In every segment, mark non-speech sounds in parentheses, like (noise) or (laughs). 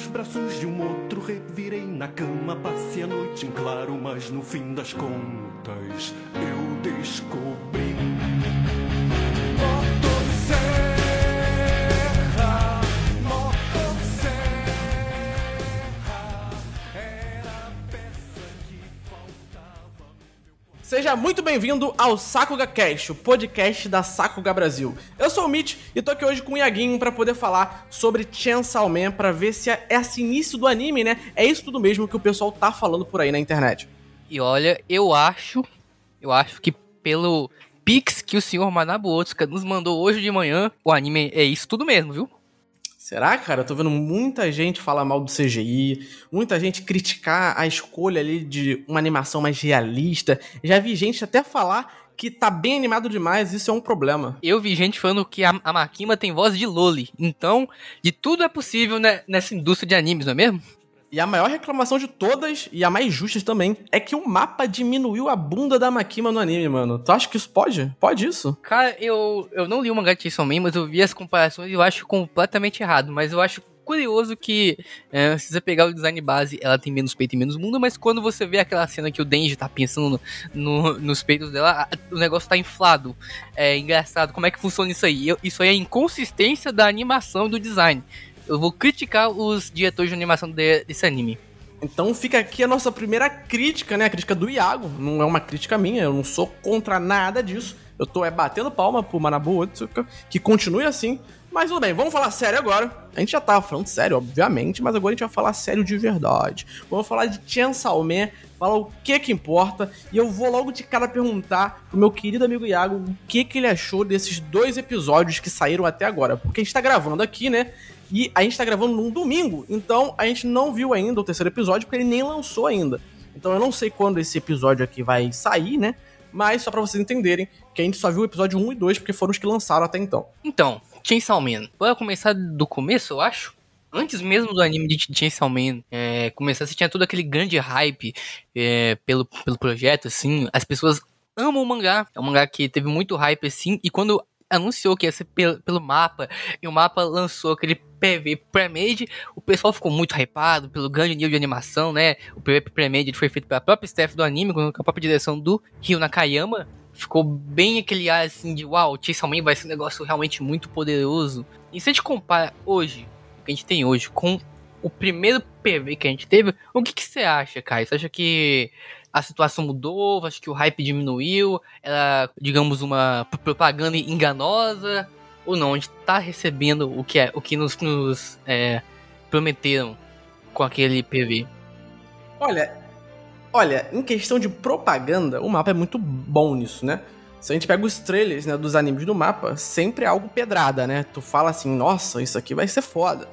nos braços de um outro, revirei na cama, passei a noite em claro, mas no fim das contas eu descobri. Seja muito bem-vindo ao Sakuga Cast, o podcast da Sakuga Brasil. Eu sou o Mitch e tô aqui hoje com o Iaguinho pra poder falar sobre Chainsaw Man, pra ver se é esse início do anime, né? É isso tudo mesmo que o pessoal tá falando por aí na internet. E olha, eu acho, eu acho que pelo Pix que o senhor Manabu Otsuka nos mandou hoje de manhã, o anime é isso tudo mesmo, viu? Será, cara? Eu tô vendo muita gente falar mal do CGI, muita gente criticar a escolha ali de uma animação mais realista. Já vi gente até falar que tá bem animado demais, isso é um problema. Eu vi gente falando que a, a Makima tem voz de Loli. Então, de tudo é possível né, nessa indústria de animes, não é mesmo? E a maior reclamação de todas, e a mais justa também, é que o mapa diminuiu a bunda da Makima no anime, mano. Tu acha que isso pode? Pode isso? Cara, eu, eu não li o mangá de Chainsaw Man, mas eu vi as comparações e eu acho completamente errado. Mas eu acho curioso que é, se você pegar o design base, ela tem menos peito e menos bunda, mas quando você vê aquela cena que o Denji tá pensando no, no- nos peitos dela, o negócio tá inflado. É engraçado. Como é que funciona isso aí? Eu- isso aí é inconsistência da animação e do design. Eu vou criticar os diretores de animação de- desse anime. Então fica aqui a nossa primeira crítica, né? A crítica do Iago. Não é uma crítica minha, eu não sou contra nada disso. Eu tô é batendo palma pro Manabu Otsuka, que continue assim. Mas tudo bem, vamos falar sério agora. A gente já tava falando sério, obviamente, mas agora a gente vai falar sério de verdade. Vamos falar de Chainsaw Man, falar o que que importa. E eu vou logo de cara perguntar pro meu querido amigo Iago o que que ele achou desses dois episódios que saíram até agora. Porque a gente tá gravando aqui, né? E a gente tá gravando num domingo, então a gente não viu ainda o terceiro episódio, porque ele nem lançou ainda. Então eu não sei quando esse episódio aqui vai sair, né? Mas só pra vocês entenderem que a gente só viu o episódio 1 e 2, porque foram os que lançaram até então. Então, Chainsaw Man. Bora começar do começo, eu acho. Antes mesmo do anime de Chainsaw Man é, começar, você tinha todo aquele grande hype é, pelo, pelo projeto, assim. As pessoas amam o mangá. É um mangá que teve muito hype, assim. E quando anunciou que ia ser pelo, pelo mapa, e o mapa lançou aquele PV pré-made, o pessoal ficou muito hypado pelo grande nível de animação, né? O PV pré-made ele foi feito pela própria staff do anime, com a própria direção do Ryo Nakayama. Ficou bem aquele ar assim de uau, Chainsaw Man vai ser um negócio realmente muito poderoso. E se a gente compara hoje, o que a gente tem hoje, com o primeiro PV que a gente teve, o que, que você acha, Kai? Você acha que a situação mudou? Acha que o hype diminuiu? Era, digamos, uma propaganda enganosa? Ou não? A gente tá recebendo o que, é, o que nos, nos é, prometeram com aquele PV. Olha, olha, em questão de propaganda, o mapa é muito bom nisso, né? Se a gente pega os trailers né, dos animes do mapa, sempre é algo pedrada, né? Tu fala assim, nossa, isso aqui vai ser foda.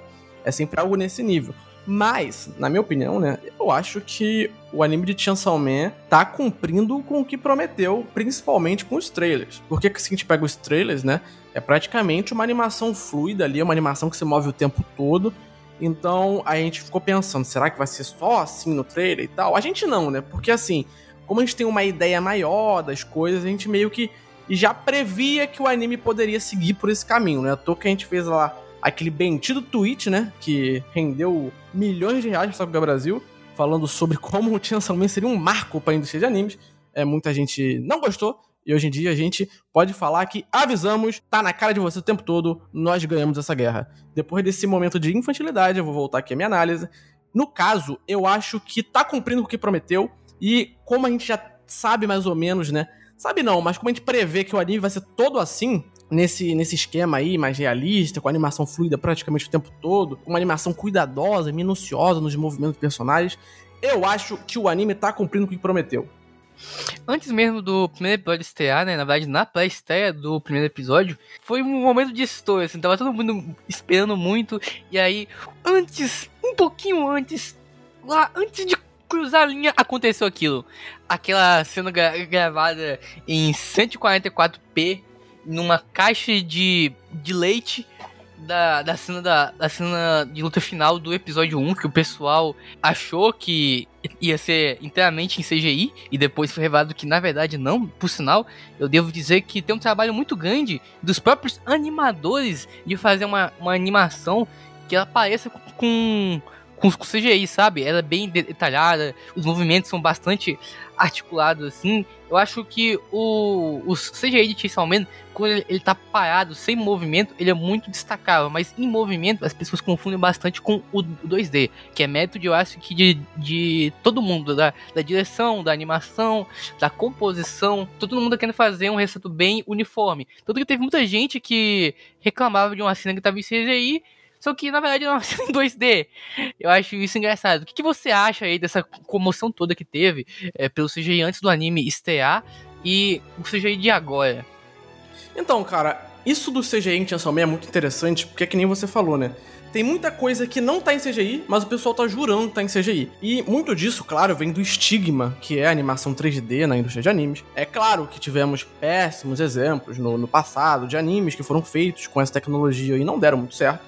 É sempre algo nesse nível. Mas, na minha opinião, né, eu acho que o anime de Chainsaw Man tá cumprindo com o que prometeu, principalmente com os trailers. Porque se a gente pega os trailers, né, é praticamente uma animação fluida ali, é uma animação que se move o tempo todo. Então a gente ficou pensando, será que vai ser só assim no trailer e tal? A gente não, né? Porque assim, como a gente tem uma ideia maior das coisas, a gente meio que já previa que o anime poderia seguir por esse caminho, né? Toa que a gente fez lá aquele bendito tweet, né? Que rendeu milhões de reais para Sakuga Brasil, falando sobre como o Chainsaw Man seria um marco para a indústria de animes. É, muita gente não gostou. E hoje em dia a gente pode falar que avisamos, tá na cara de você o tempo todo, nós ganhamos essa guerra. Depois desse momento de infantilidade, eu vou voltar aqui à minha análise. No caso, eu acho que tá cumprindo o que prometeu. E como a gente já sabe mais ou menos, né? Sabe não, mas como a gente prevê que o anime vai ser todo assim, nesse, nesse esquema aí, mais realista, com animação fluida praticamente o tempo todo, uma animação cuidadosa, minuciosa nos movimentos dos personagens, eu acho que o anime tá cumprindo o que prometeu. Antes mesmo do primeiro episódio estrear, né? Na verdade, na pré-estreia do primeiro episódio, foi um momento de estouro, assim, tava todo mundo esperando muito. E aí, antes, um pouquinho antes, lá, antes de cruzar a linha, aconteceu aquilo. Aquela cena gra- gravada em 144p, numa caixa de, de leite. Da, da, cena da, da cena de luta final do episódio 1, que o pessoal achou que ia ser inteiramente em CGI e depois foi revelado que na verdade não. Por sinal, eu devo dizer que tem um trabalho muito grande dos próprios animadores de fazer uma, uma animação que ela pareça com com, com CGI, sabe? Ela é bem detalhada, os movimentos são bastante articulados, assim. Eu acho que o, o CGI de Chainsaw Man, quando ele, ele tá parado, sem movimento, ele é muito destacável, mas em movimento as pessoas confundem bastante com o 2D, que é método, eu acho que de, de todo mundo, da, da direção, da animação, da composição, todo mundo querendo fazer um receito bem uniforme. Tanto que teve muita gente que reclamava de uma cena que tava em CGI só que, na verdade, (laughs) é em 2D. Eu acho isso engraçado. O que, que, você acha aí dessa comoção toda que teve é, pelo CGI antes do anime estrear e o CGI de agora? Então, cara, isso do CGI em Chainsaw Man é muito interessante, porque é que nem você falou, né? Tem muita coisa que não tá em CGI, mas o pessoal tá jurando que tá em CGI. E muito disso, claro, vem do estigma que é a animação 3D na indústria de animes. É claro que tivemos péssimos exemplos no, no passado de animes que foram feitos com essa tecnologia e não deram muito certo.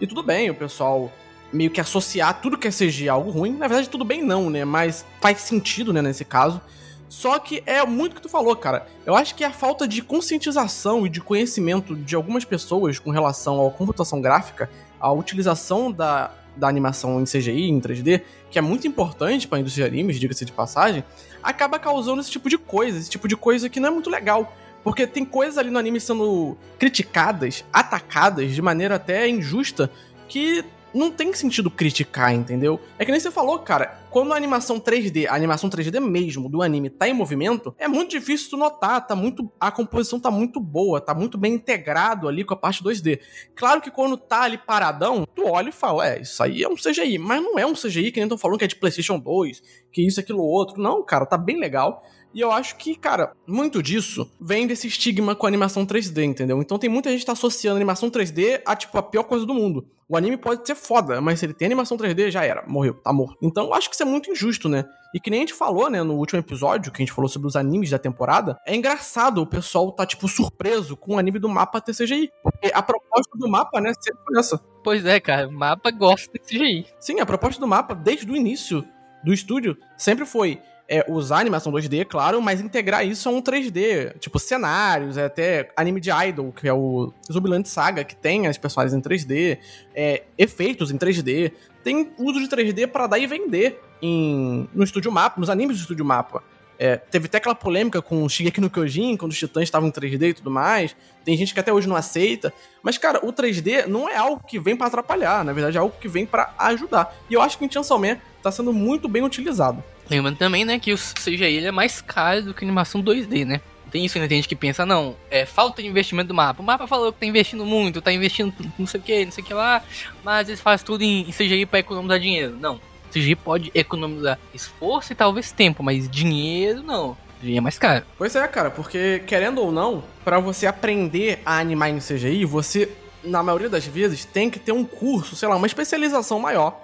E tudo bem, o pessoal meio que associar tudo que é CG a algo ruim. Na verdade, tudo bem não, né? Mas faz sentido, né, nesse caso. Só que é muito o que tu falou, cara. Eu acho que é a falta de conscientização e de conhecimento de algumas pessoas com relação à computação gráfica, à utilização da, da animação em CGI, em 3D, que é muito importante para a indústria de animes, diga-se de passagem, acaba causando esse tipo de coisa, esse tipo de coisa que não é muito legal. Porque tem coisas ali no anime sendo criticadas, atacadas de maneira até injusta, que não tem sentido criticar, entendeu? É que nem você falou, cara, quando a animação 3D, a animação 3D mesmo do anime tá em movimento, é muito difícil tu notar, tá muito a composição tá muito boa, tá muito bem integrado ali com a parte 2D. Claro que quando tá ali paradão, tu olha e fala, é, isso aí é um CGI, mas não é um CGI que nem estão falando que é de PlayStation 2, que isso aquilo outro. Não, cara, tá bem legal. E eu acho que, cara, muito disso vem desse estigma com a animação 3D, entendeu? Então tem muita gente que tá associando animação 3D a, tipo, a pior coisa do mundo. O anime pode ser foda, mas se ele tem animação 3D, já era, morreu, tá morto. Então eu acho que isso é muito injusto, né? E que nem a gente falou, né, no último episódio, que a gente falou sobre os animes da temporada, é engraçado o pessoal tá, tipo, surpreso com o anime do mapa ter CGI. Porque a proposta do mapa, né, sempre foi essa. Pois é, cara, o mapa gosta de CGI. Sim, a proposta do mapa, desde o início do estúdio, sempre foi é, usar animação 2D, claro, mas integrar isso a um 3D. Tipo, cenários, é, até anime de Idol, que é o Zumbiland Saga, que tem as personagens em 3D, é, efeitos em 3D. Tem uso de 3D para dar e vender em, no Estúdio Mapa, nos animes do Estúdio Mapa. É, teve até aquela polêmica com o Shigeki no Kyojin, quando os titãs estavam em 3D e tudo mais. Tem gente que até hoje não aceita. Mas, cara, o 3D não é algo que vem para atrapalhar. Na verdade, é algo que vem para ajudar. E eu acho que em Chainsaw Man tá sendo muito bem utilizado. Lembrando também, né, que o CGI é mais caro do que a animação 2D, né? Tem isso, né? Tem gente que pensa, não, é falta de investimento do mapa. O mapa falou que tá investindo muito, tá investindo não sei o que, não sei o que lá, mas eles fazem tudo em CGI para economizar dinheiro. Não. CGI pode economizar esforço e talvez tempo, mas dinheiro não. CGI é mais caro. Pois é, cara, porque querendo ou não, para você aprender a animar em CGI, você, na maioria das vezes, tem que ter um curso, sei lá, uma especialização maior,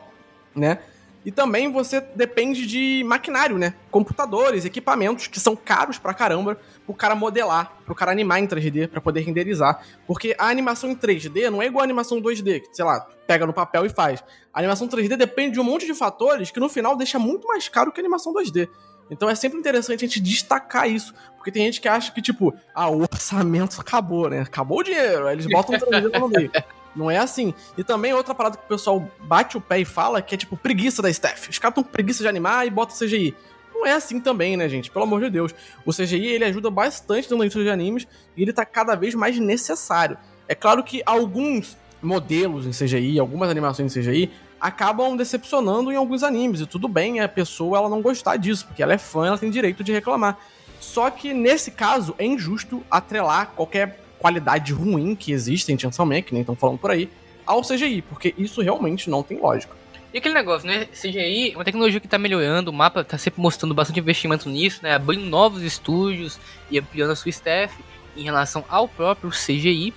né? E também você depende de maquinário, né? Computadores, equipamentos que são caros pra caramba pro cara modelar, pro cara animar em 3D para poder renderizar. Porque a animação em 3D não é igual a animação 2D, que, sei lá, pega no papel e faz. A animação 3D depende de um monte de fatores que no final deixa muito mais caro que a animação 2D. Então é sempre interessante a gente destacar isso. Porque tem gente que acha que, tipo, ah, o orçamento acabou, né? Acabou o dinheiro. Aí eles botam 3D no meio. Não é assim. E também outra parada que o pessoal bate o pé e fala que é tipo preguiça da staff. Os caras tão com preguiça de animar e bota CGI. Não é assim também, né, gente? Pelo amor de Deus. O CGI ele ajuda bastante na indústria de animes e ele tá cada vez mais necessário. É claro que alguns modelos em CGI, algumas animações em CGI, acabam decepcionando em alguns animes. E tudo bem a pessoa ela não gostar disso, porque ela é fã, ela tem direito de reclamar. Só que nesse caso é injusto atrelar qualquer qualidade ruim que existe em Chainsaw Man, que nem estão falando por aí, ao CGI, porque isso realmente não tem lógica. E aquele negócio, né? CGI é uma tecnologia que tá melhorando, o mapa tá sempre mostrando bastante investimento nisso, né? Abrindo novos estúdios e ampliando a sua staff em relação ao próprio CGI.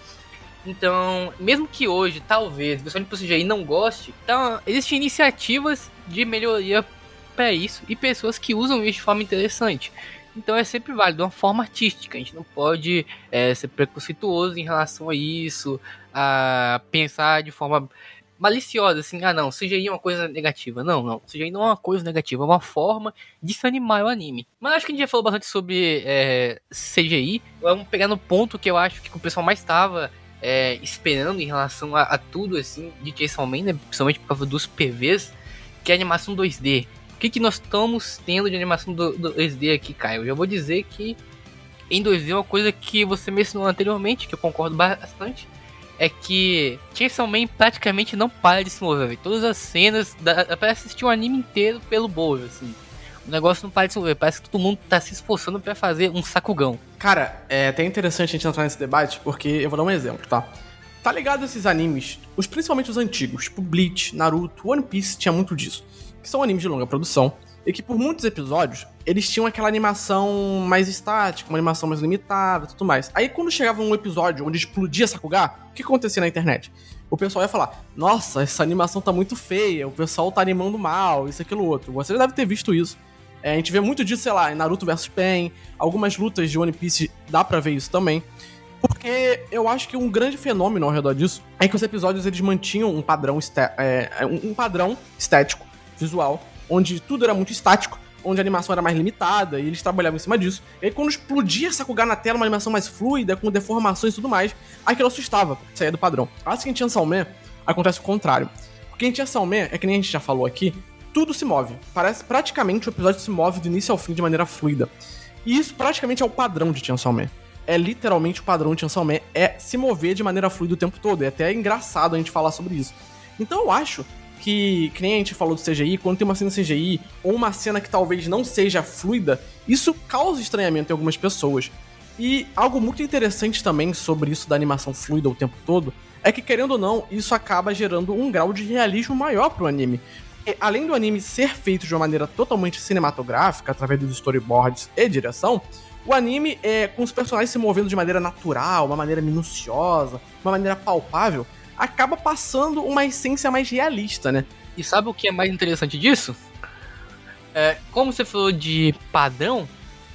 Então, mesmo que hoje, talvez, o pessoal pro CGI não goste, então, existem iniciativas de melhoria para isso e pessoas que usam isso de forma interessante. Então é sempre válido, uma forma artística. A gente não pode é, ser preconceituoso em relação a isso, a pensar de forma maliciosa, assim, ah não, CGI é uma coisa negativa. Não, não, CGI não é uma coisa negativa, é uma forma de se animar o anime. Mas acho que a gente já falou bastante sobre é, CGI. Vamos pegar no ponto que eu acho que o pessoal mais estava é, esperando em relação a, a, tudo, assim, de Chainsaw Man, né? Principalmente por causa dos PVs, que é animação 2D. O que, que nós estamos tendo de animação do, do 2D aqui, Caio? Eu já vou dizer que em 2D é uma coisa que você mencionou anteriormente, que eu concordo bastante, é que Chainsaw Man praticamente não para de se mover. Véio. Todas as cenas, dá, pra assistir um anime inteiro pelo bolo, assim. O negócio não para de se mover, parece que todo mundo tá se esforçando para fazer um sacugão. Cara, é até interessante a gente entrar nesse debate, porque eu vou dar um exemplo, tá? Tá ligado esses animes, os principalmente os antigos, tipo Bleach, Naruto, One Piece, tinha muito disso. Que são animes de longa produção, e que por muitos episódios eles tinham aquela animação mais estática, uma animação mais limitada tudo mais. Aí quando chegava um episódio onde explodia Sakuga, o que acontecia na internet? O pessoal ia falar: Nossa, essa animação tá muito feia, o pessoal tá animando mal, isso, aquilo, outro. Você deve ter visto isso. É, a gente vê muito disso, sei lá, em Naruto vs Pen, algumas lutas de One Piece dá pra ver isso também. Porque eu acho que um grande fenômeno ao redor disso é que os episódios eles mantinham um padrão, é, um padrão estético, visual, onde tudo era muito estático, onde a animação era mais limitada, e eles trabalhavam em cima disso. E aí, quando explodia Sakuga na tela, uma animação mais fluida, com deformações e tudo mais, aquilo assustava, saía do padrão. Acho que em Man acontece o contrário. Porque em Chainsaw Man, é que nem a gente já falou aqui, tudo se move. Parece praticamente o episódio se move do início ao fim de maneira fluida. E isso praticamente é o padrão de Chainsaw Man. É literalmente o padrão de Chainsaw Man, é se mover de maneira fluida o tempo todo. É até engraçado a gente falar sobre isso. Então eu acho que, que nem a gente falou do CGI, quando tem uma cena CGI ou uma cena que talvez não seja fluida, isso causa estranhamento em algumas pessoas. E algo muito interessante também sobre isso da animação fluida o tempo todo é que, querendo ou não, isso acaba gerando um grau de realismo maior pro anime. Porque, além do anime ser feito de uma maneira totalmente cinematográfica, através dos storyboards e direção, o anime, é, com os personagens se movendo de maneira natural, uma maneira minuciosa, uma maneira palpável, acaba passando uma essência mais realista, né? E sabe o que é mais interessante disso? É, como você falou de padrão,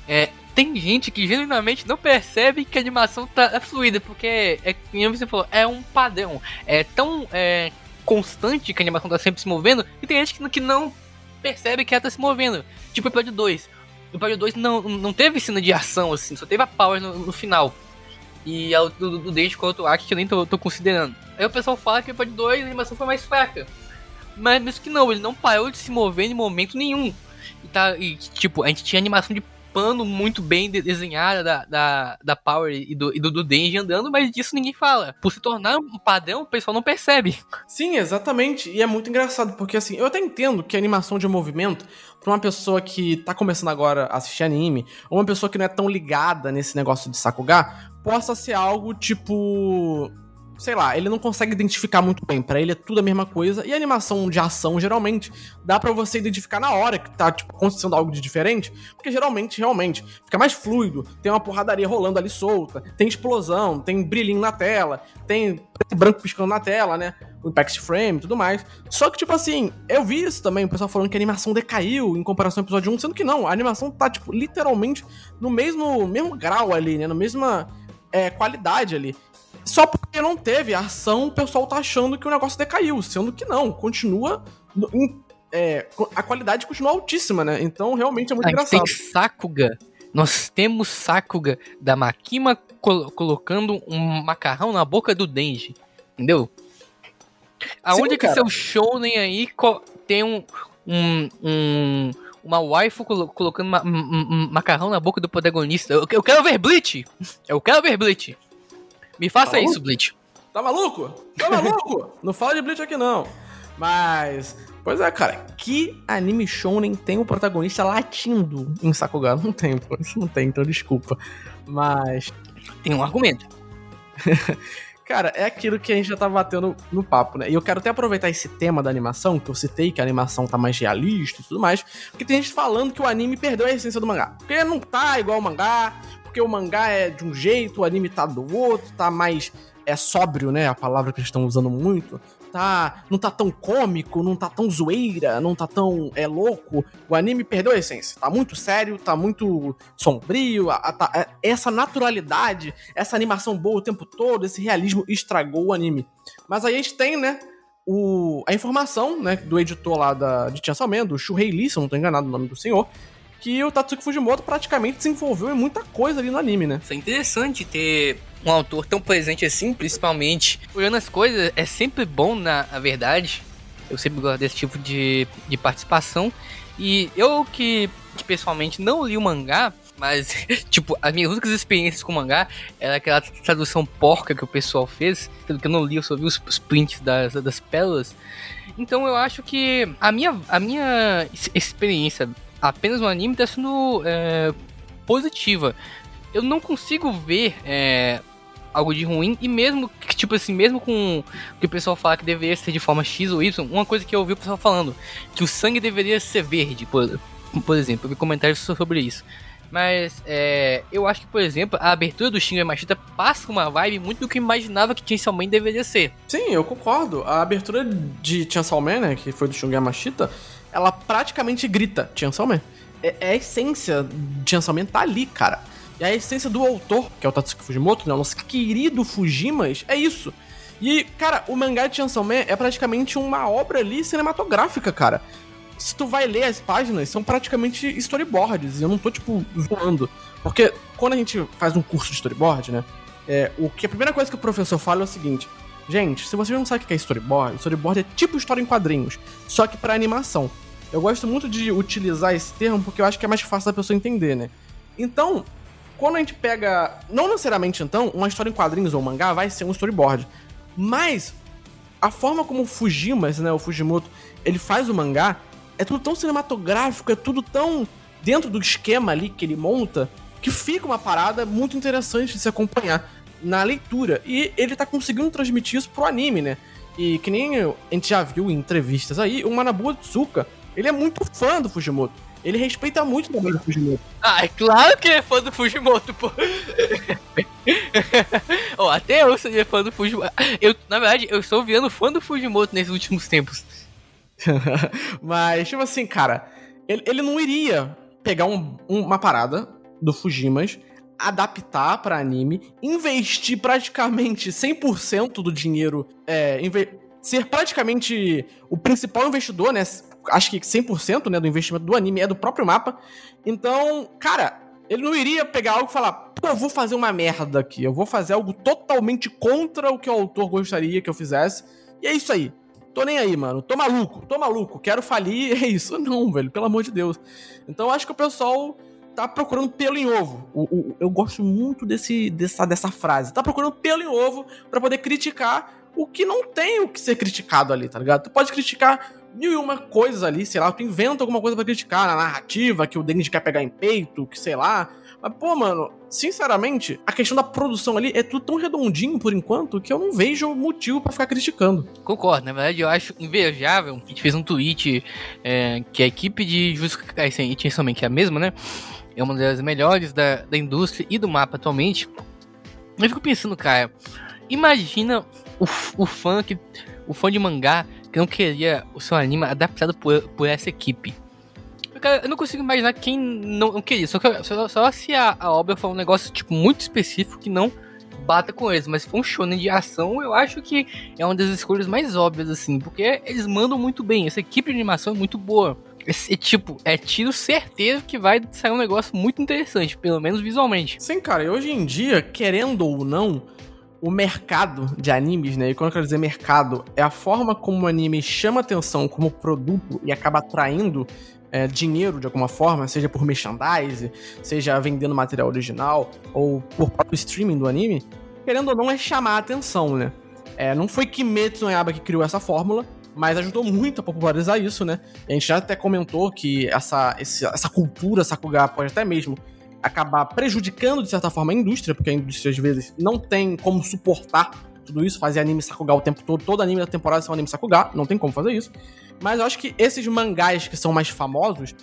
é, tem gente que genuinamente não percebe que a animação tá fluida, porque é como você falou, é um padrão. É tão é, constante que a animação tá sempre se movendo, e tem gente que não percebe que ela tá se movendo. Tipo o episódio 2. O episódio 2 não, não teve cena de ação, assim, só teve a power no, no final. E o do, do Date com outro Act que eu nem tô, tô, considerando. Aí o pessoal fala que o episódio 2 a animação foi mais fraca. Mas mesmo que não, ele não parou de se mover em momento nenhum. E, tá, e tipo, a gente tinha animação de pano muito bem desenhada da, da, da Power e do, e do, do Denji andando, mas disso ninguém fala. Por se tornar um padrão, o pessoal não percebe. Sim, exatamente. E é muito engraçado, porque assim, eu até entendo que a animação de movimento, pra uma pessoa que tá começando agora a assistir anime, ou uma pessoa que não é tão ligada nesse negócio de Sakuga, possa ser algo tipo sei lá, ele não consegue identificar muito bem. Para ele é tudo a mesma coisa. E animação de ação, geralmente, dá para você identificar na hora que tá, tipo, acontecendo algo de diferente. Porque geralmente, realmente, fica mais fluido. Tem uma porradaria rolando ali solta. Tem explosão, tem brilhinho na tela. Tem preto e branco piscando na tela, né? O impact frame e tudo mais. Só que, tipo assim, eu vi isso também, o pessoal falando que a animação decaiu em comparação ao episódio 1, sendo que não, a animação tá, tipo, literalmente no mesmo, mesmo grau ali, né? Na mesma é, qualidade ali. Só porque não teve ação, o pessoal tá achando que o negócio decaiu, sendo que não, continua. É, a qualidade continua altíssima, né? Então realmente é muito a engraçado. Tem Sakuga. Nós temos Sakuga da Makima col colocando um macarrão na boca do Denji. Entendeu? Aonde Sim, que seu shounen aí tem um, um, um uma waifu colo colocando macarrão na boca do protagonista? Eu, eu quero ver Bleach! Eu quero ver Bleach! Me faça tá isso, Bleach. Tá maluco? Tá maluco? (laughs) não fala de Bleach aqui não. Mas, pois é, cara, que anime shonen tem o um protagonista latindo em Sakuga? Não tem, pô. Isso não tem, então desculpa. Mas. Tem um argumento. (laughs) Cara, é aquilo que a gente já tá batendo no papo, né? E eu quero até aproveitar esse tema da animação, que eu citei, que a animação tá mais realista e tudo mais, porque tem gente falando que o anime perdeu a essência do mangá. Porque não tá igual ao mangá, porque o mangá é de um jeito, o anime tá do outro, tá mais é sóbrio, né? A palavra que eles estão usando muito. Tá, não tá tão cômico, não tá tão zoeira, não tá tão é louco. O anime perdeu a essência. Tá muito sério, tá muito sombrio. A, a, tá, é, essa naturalidade, essa animação boa o tempo todo, esse realismo estragou o anime. Mas aí a gente tem, né? O, a informação, né, do editor lá da, de Chainsaw Man, do Shuhei Lee, se eu não tô enganado o nome do senhor, que o Tatsuki Fujimoto praticamente desenvolveu em muita coisa ali no anime, né? Isso é interessante ter um autor tão presente assim, principalmente olhando as coisas, é sempre bom, na, verdade. Eu sempre gosto desse tipo de, de participação. E eu que, que pessoalmente não li o mangá, mas, (laughs) tipo, as minhas únicas experiências com mangá era aquela tradução porca que o pessoal fez, pelo que eu não li, eu só vi os, os prints das, das pérolas. Então eu acho que a minha, a minha experiência apenas no anime está sendo é, positiva. Eu não consigo ver é, algo de ruim, e mesmo que, tipo assim, mesmo com o que o pessoal fala que deveria ser de forma X ou Y, uma coisa que eu ouvi o pessoal falando, que o sangue deveria ser verde, por, por exemplo, eu vi comentários sobre isso. Mas é, eu acho que, por exemplo, a abertura do Shin Machita passa uma vibe muito do que eu imaginava que Chainsaw Man deveria ser. Sim, eu concordo. A abertura de Chainsaw Man, né, que foi do Shin Machita, ela praticamente grita Chainsaw Man. É, é a essência de Chainsaw Man tá ali, cara. E a essência do autor, que é o Tatsuki Fujimoto, né? O nosso querido Fujimas, é isso. E, cara, o mangá de Chainsaw Man é praticamente uma obra ali cinematográfica, cara. Se tu vai ler as páginas, são praticamente storyboards. Eu não tô, tipo, zoando. Porque quando a gente faz um curso de storyboard, né? É, o que a primeira coisa que o professor fala é o seguinte: Gente, se você não sabe o que é storyboard, storyboard é tipo história em quadrinhos, só que para animação. Eu gosto muito de utilizar esse termo porque eu acho que é mais fácil da pessoa entender, né? Então, quando a gente pega. Não necessariamente, então, uma história em quadrinhos ou mangá vai ser um storyboard. Mas a forma como o Fujimas, né, o Fujimoto, ele faz o mangá é tudo tão cinematográfico, é tudo tão dentro do esquema ali que ele monta, que fica uma parada muito interessante de se acompanhar na leitura. E ele tá conseguindo transmitir isso pro anime, né? E que nem a gente já viu em entrevistas aí, o Manabu Tsuka, ele é muito fã do Fujimoto. Ele respeita muito o trabalho do Fujimoto. Ah, é claro que é fã do Fujimoto, pô. oh, até eu sou fã do Fujimoto. Eu, na verdade, eu estou virando fã do Fujimoto nesses últimos tempos. (laughs) Mas, tipo assim, cara, ele, ele não iria pegar um, uma parada do Fujimas, adaptar para anime, investir praticamente 100% do dinheiro, é, ser praticamente o principal investidor, né? acho que 100% né, do investimento do anime é do próprio mapa. Então, cara, ele não iria pegar algo e falar, pô, eu vou fazer uma merda aqui, eu vou fazer algo totalmente contra o que o autor gostaria que eu fizesse. E é isso aí. Tô nem aí, mano. Tô maluco, tô maluco. Quero falir, (laughs) é isso. Não, velho, pelo amor de Deus. Então acho que o pessoal tá procurando pelo em ovo. O, o, eu gosto muito desse, dessa, dessa frase. Tá procurando pelo em ovo para poder criticar o que não tem o que ser criticado ali, tá ligado? Tu pode criticar mil e uma coisas ali, sei lá, tu inventa alguma coisa para criticar na narrativa, que o Dennis quer pegar em peito, que sei lá. Mas, pô, mano, sinceramente, a questão da produção ali é tudo tão redondinho por enquanto que eu não vejo motivo para ficar criticando. Concordo, na verdade eu acho invejável. A gente fez um tweet é, que a equipe de Jujutsu Kaisen e Chainsaw que é a mesma, né? É uma das melhores da, da indústria e do mapa atualmente. Eu fico pensando, cara, imagina o, o fã que. O fã de mangá que não queria o seu anime adaptado por, por essa equipe. Cara, eu não consigo imaginar quem não, não queria. Só, que, só, só se a, a, obra for um negócio tipo, muito específico que não bata com eles. Mas se for um shonen de ação, eu acho que é uma das escolhas mais óbvias, assim. Porque eles mandam muito bem. Essa equipe de animação é muito boa. Esse, tipo, é tiro certeza que vai sair um negócio muito interessante, pelo menos visualmente. Sim, cara, e hoje em dia, querendo ou não, o mercado de animes, né? E quando eu quero dizer mercado, é a forma como o anime chama atenção como produto e acaba atraindo é, dinheiro de alguma forma, seja por merchandise, seja vendendo material original ou por próprio streaming do anime, querendo ou não, é chamar a atenção, né? É, não foi Kimetsu no Yaba que criou essa fórmula, mas ajudou muito a popularizar isso, né? A gente já até comentou que essa, essa cultura Sakuga pode até mesmo acabar prejudicando, de certa forma, a indústria, porque a indústria, às vezes, não tem como suportar tudo isso, fazer anime Sakuga o tempo todo, todo anime da temporada um anime Sakuga, não tem como fazer isso. Mas eu acho que esses mangás que são mais famosos,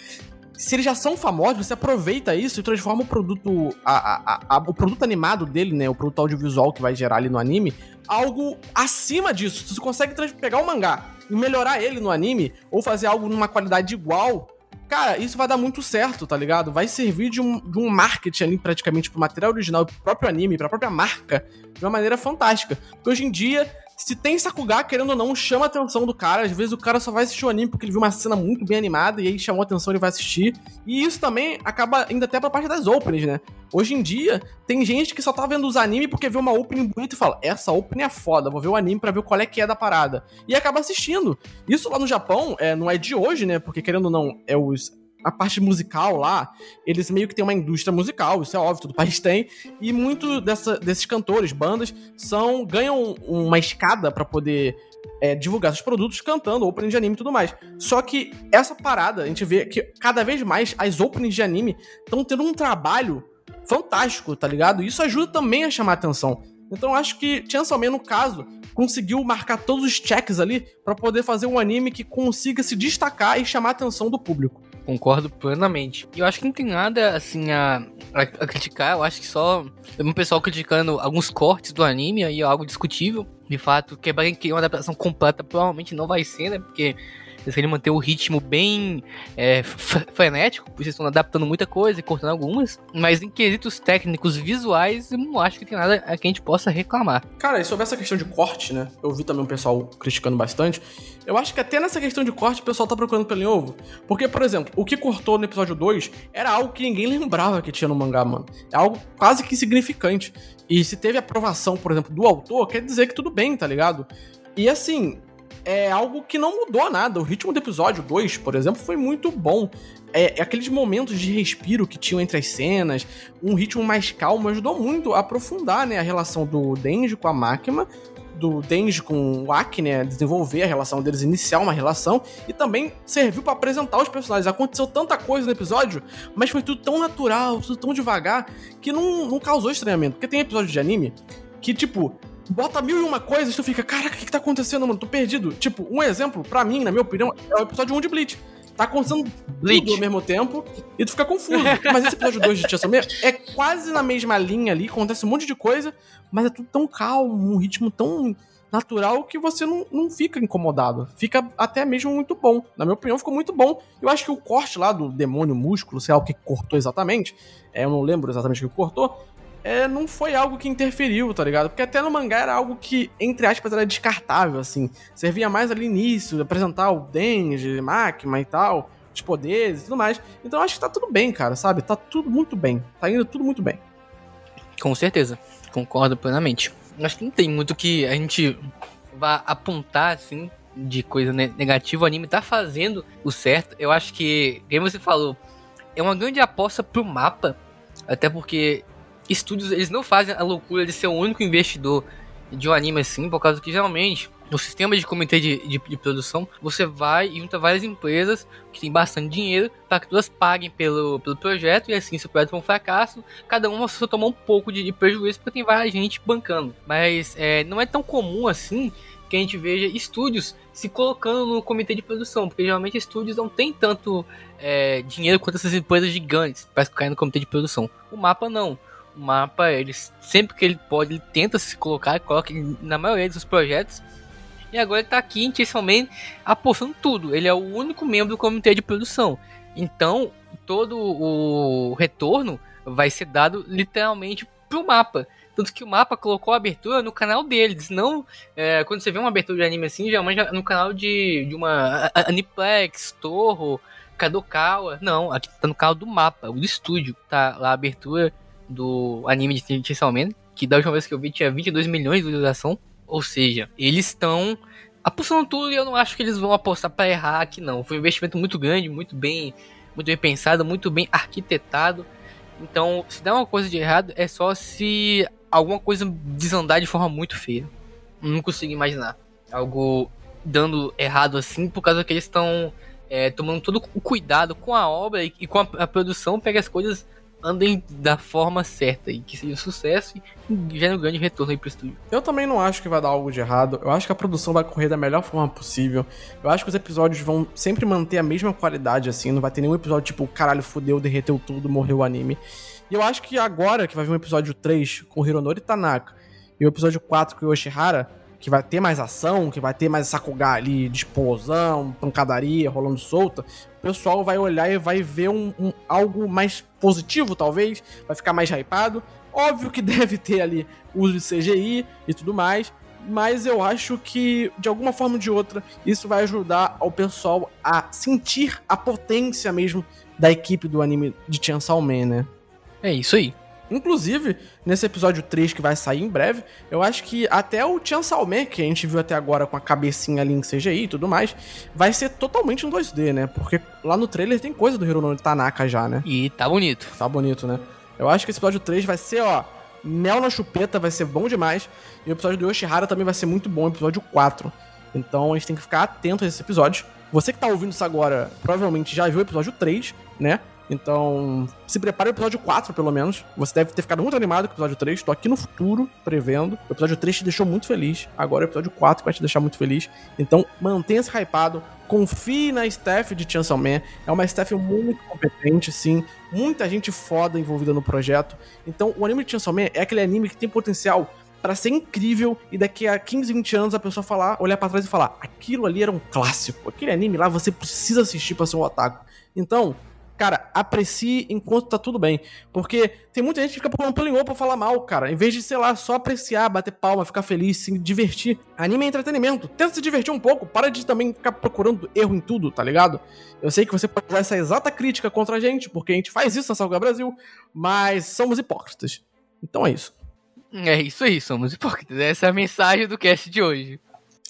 se eles já são famosos, você aproveita isso e transforma o produto, a, a, a, o produto animado dele, né, o produto audiovisual que vai gerar ali no anime, algo acima disso. Você consegue pegar o mangá e melhorar ele no anime, ou fazer algo numa qualidade igual, Cara, isso vai dar muito certo, tá ligado? Vai servir de um, de um marketing ali praticamente pro material original, pro próprio anime, pra própria marca, de uma maneira fantástica. Porque hoje em dia se tem Sakuga, querendo ou não, chama a atenção do cara. Às vezes o cara só vai assistir o anime porque ele viu uma cena muito bem animada e aí chamou a atenção ele vai assistir. E isso também acaba indo até pra parte das openings, né? Hoje em dia, tem gente que só tá vendo os animes porque vê uma opening bonita e fala: essa opening é foda, vou ver o anime pra ver qual é que é da parada. E acaba assistindo. Isso lá no Japão é, não é de hoje, né? Porque querendo ou não, é os a parte musical lá, eles meio que têm uma indústria musical, isso é óbvio, todo país tem, e muito desses cantores, bandas, são ganham uma escada para poder é, divulgar seus produtos cantando opening de anime e tudo mais. Só que essa parada, a gente vê que cada vez mais as openings de anime estão tendo um trabalho fantástico, tá ligado? Isso ajuda também a chamar atenção. Então acho que Chainsaw Man, no caso, conseguiu marcar todos os checks ali para poder fazer um anime que consiga se destacar e chamar a atenção do público. Concordo plenamente. E eu acho que não tem nada, assim, a, a, a criticar. Eu acho que só um pessoal criticando alguns cortes do anime aí é algo discutível. De fato, que é uma adaptação completa provavelmente não vai ser, né? Porque eles querem manter o ritmo bem é, frenético, eles estão adaptando muita coisa e cortando algumas. Mas em quesitos técnicos visuais, eu não acho que tem nada a que a gente possa reclamar. Cara, e sobre essa questão de corte, né? Eu vi também um pessoal criticando bastante. Eu acho que até nessa questão de corte o pessoal tá procurando pelo em ovo. Porque, por exemplo, o que cortou no episódio 2 era algo que ninguém (laughs) lembrava que tinha no mangá, mano. É algo quase que insignificante. E se teve aprovação, por exemplo, do autor, quer dizer que tudo bem, tá ligado? E assim, é algo que não mudou nada. O ritmo do episódio 2, por exemplo, foi muito bom. É, é, aqueles momentos de respiro que tinham entre as cenas, um ritmo mais calmo, ajudou muito a aprofundar né, a relação do Denji com a máquina, do Denji com o Aki, né, desenvolver a relação deles, iniciar uma relação, e também serviu para apresentar os personagens. Aconteceu tanta coisa no episódio, mas foi tudo tão natural, tudo tão devagar, que não, não causou estranhamento. Porque tem episódio de anime que, tipo, bota mil e uma coisas, tu fica, caraca, o que, que tá acontecendo, mano? Tô perdido. Tipo, um exemplo, pra mim, na minha opinião, é o episódio 1 de Bleach. Tá acontecendo Bleach. tudo ao mesmo tempo e tu fica confuso. (laughs) mas esse episódio 2 de Chainsaw é quase na mesma linha ali, acontece um monte de coisa, mas é tudo tão calmo, um ritmo tão natural que você não, não fica incomodado. Fica até mesmo muito bom. Na minha opinião, ficou muito bom. Eu acho que o corte lá do demônio músculo, sei lá o que cortou exatamente, é, eu não lembro exatamente o que cortou, é, não foi algo que interferiu, tá ligado? Porque até no mangá era algo que, entre aspas, era descartável, assim. Servia mais ali início, apresentar o Denji, Makima e tal, os poderes e tudo mais. Então acho que tá tudo bem, cara, sabe? Tá tudo muito bem. Tá indo tudo muito bem. Com certeza. Concordo plenamente. Acho que não tem muito que a gente vá apontar, assim, de coisa negativa. O anime tá fazendo o certo. Eu acho que, como você falou, é uma grande aposta pro mapa. Até porque estúdios, eles não fazem a loucura de ser o único investidor de um anime assim, por causa que geralmente no sistema de comitê de, de, de, produção, você vai e junta várias empresas que têm bastante dinheiro para que todas paguem pelo, pelo projeto e assim, se o projeto for um fracasso, cada uma só toma um pouco de, de prejuízo porque tem várias gente bancando. Mas é, não é tão comum assim que a gente veja estúdios se colocando no comitê de produção, porque geralmente estúdios não tem tanto é, dinheiro quanto essas empresas gigantes para ficar no comitê de produção. O mapa não mapa, ele sempre que ele pode, ele tenta se colocar, coloca na maioria dos projetos. E agora ele tá aqui Man apostando tudo. Ele é o único membro do comitê de produção. Então, todo o retorno vai ser dado literalmente pro mapa. Tanto que o mapa colocou a abertura no canal deles. Não, é, quando você vê uma abertura de anime assim, geralmente no canal de, de uma Aniplex, Torro, Kadokawa. Não, aqui tá no canal do mapa, do estúdio. Tá lá a abertura do anime de Chainsaw Man, que da última vez que eu vi tinha 22 milhões de visualização. Ou seja, eles estão apostando tudo e eu não acho que eles vão apostar para errar aqui não. Foi um investimento muito grande, muito bem, muito bem pensado, muito bem arquitetado. Então, se der uma coisa de errado, é só se alguma coisa desandar de forma muito feia. Não consigo imaginar algo dando errado assim, por causa que eles estão é, tomando todo o cuidado com a obra e, e com a, a produção, pega as coisas andem da forma certa e que seja um sucesso e gere um grande retorno aí pro estúdio. Eu também não acho que vai dar algo de errado. Eu acho que a produção vai correr da melhor forma possível. Eu acho que os episódios vão sempre manter a mesma qualidade, assim. Não vai ter nenhum episódio tipo, caralho, fudeu, derreteu tudo, morreu o anime. E eu acho que agora que vai vir um episódio 3 com Hironori Tanaka e o episódio 4 com Yoshihara, que vai ter mais ação, que vai ter mais Sakuga ali de explosão, pancadaria rolando solta, pessoal vai olhar e vai ver um, um, algo mais positivo, talvez, vai ficar mais hypado. Óbvio que (laughs) deve ter ali uso de CGI e tudo mais, mas eu acho que, de alguma forma ou de outra, isso vai ajudar ao pessoal a sentir a potência mesmo da equipe do anime de Chainsaw Man, né? É isso aí. Inclusive, nesse episódio 3 que vai sair em breve, eu acho que até o Chainsaw Man, que a gente viu até agora com a cabecinha ali em CGI e tudo mais, vai ser totalmente em 2D, né? Porque lá no trailer tem coisa do Hironobu Tanaka já, né? E tá bonito. Tá bonito, né? Eu acho que esse episódio 3 vai ser, ó, mel na chupeta, vai ser bom demais. E o episódio do Yoshihara também vai ser muito bom, episódio 4. Então a gente tem que ficar atento a esse episódio. Você que tá ouvindo isso agora, provavelmente já viu o episódio 3, né? Então, se prepare o episódio 4, pelo menos. Você deve ter ficado muito animado com o episódio 3. Tô aqui no futuro, prevendo. O episódio 3 te deixou muito feliz. Agora o episódio 4 vai te deixar muito feliz. Então, mantenha-se hypado. Confie na staff de Chainsaw Man. É uma staff muito competente, sim. Muita gente foda envolvida no projeto. Então, o anime de Chainsaw Man é aquele anime que tem potencial para ser incrível e daqui a 15, 20 anos a pessoa falar, olhar para trás e falar: aquilo ali era um clássico. Aquele anime lá você precisa assistir para ser um otaku. Então, cara, aprecie enquanto tá tudo bem. Porque tem muita gente que fica procurando pelo pra falar mal, cara. Em vez de, sei lá, só apreciar, bater palma, ficar feliz, se divertir. Anime é entretenimento. Tenta se divertir um pouco. Para de também ficar procurando erro em tudo, tá ligado? Eu sei que você pode usar essa exata crítica contra a gente, porque a gente faz isso na Salga Brasil, mas somos hipócritas. Então é isso. É isso aí, somos hipócritas. Essa é a mensagem do cast de hoje.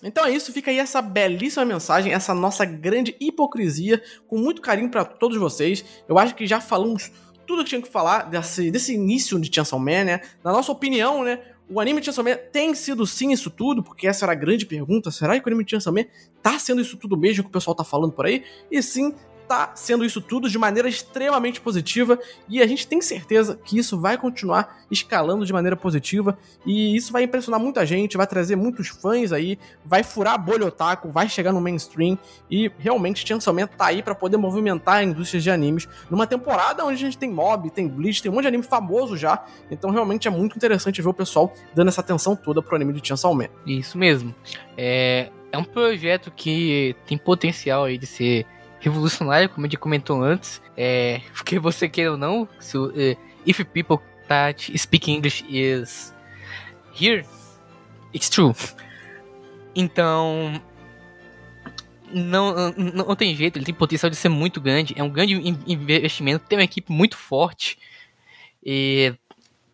Então é isso, fica aí essa belíssima mensagem, essa nossa grande hipocrisia, com muito carinho para todos vocês. Eu acho que já falamos tudo que tinha que falar desse, desse início de Chainsaw Man, né? Na nossa opinião, né? O anime de Chainsaw Man tem sido sim isso tudo, porque essa era a grande pergunta. Será que o anime de Chainsaw Man tá sendo isso tudo mesmo que o pessoal tá falando por aí? E sim, tá sendo isso tudo de maneira extremamente positiva e a gente tem certeza que isso vai continuar escalando de maneira positiva e isso vai impressionar muita gente, vai trazer muitos fãs aí, vai furar a bolha otaku, vai chegar no mainstream e realmente Chainsaw Man tá aí para poder movimentar a indústria de animes numa temporada onde a gente tem Mob, tem Bleach, tem um monte de anime famoso já, então realmente é muito interessante ver o pessoal dando essa atenção toda pro anime de Chainsaw Man. Isso mesmo. É, é um projeto que tem potencial aí de ser revolucionário, como a gente comentou antes. É, (laughs) porque você queira ou não, se, uh, if people that speak English is here, it's true. Então, não, não, não, tem jeito, ele tem potencial de ser muito grande, é um grande investimento, tem uma equipe muito forte. E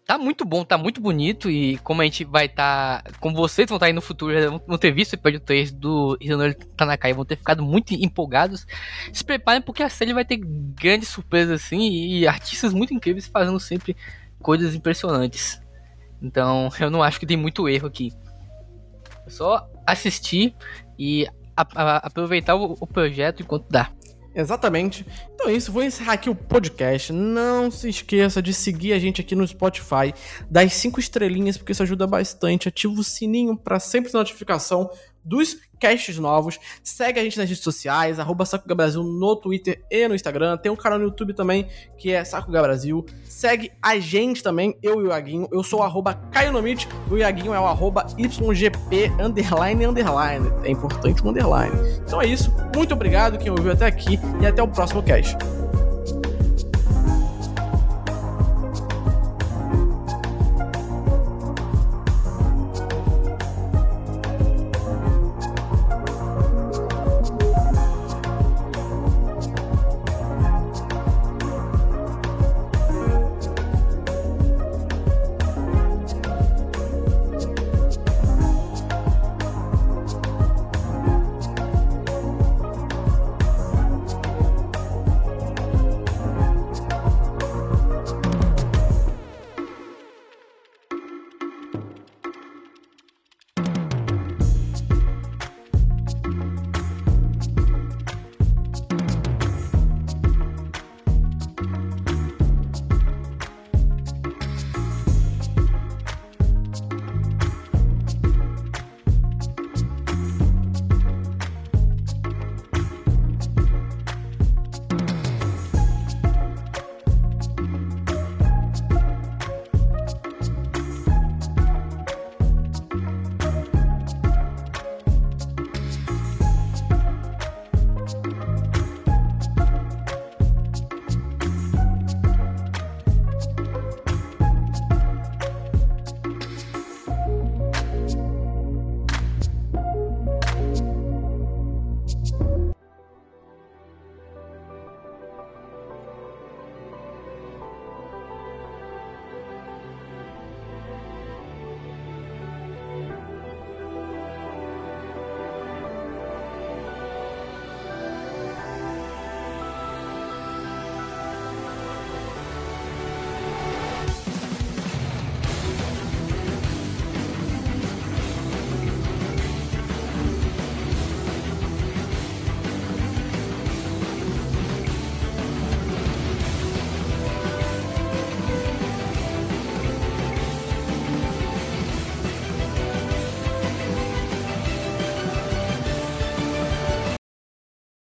tá muito bom, tá muito bonito. E como a gente vai estar. Tá, como vocês vão estar tá aí no futuro, vão ter visto o episódio 3 do Hironori Tanaka e vão ter ficado muito empolgados. Se preparem porque a série vai ter grandes surpresas assim e artistas muito incríveis fazendo sempre coisas impressionantes. Então (laughs) eu não acho que tem muito erro aqui. É só assistir e a, a, aproveitar o, o projeto enquanto dá. Exatamente. Então é isso, vou encerrar aqui o podcast. Não se esqueça de seguir a gente aqui no Spotify, das cinco estrelinhas, porque isso ajuda bastante. Ativa o sininho para sempre notificação dos casts novos. Segue a gente nas redes sociais, arroba Brasil no Twitter e no Instagram. Tem um canal no YouTube também, que é Sakuga Brasil. Segue a gente também, eu e o Iaguinho. Eu sou o arroba o Iaguinho é o arroba YGP underline underline. É importante o underline. Então é isso. Muito obrigado quem ouviu até aqui e até o próximo cast.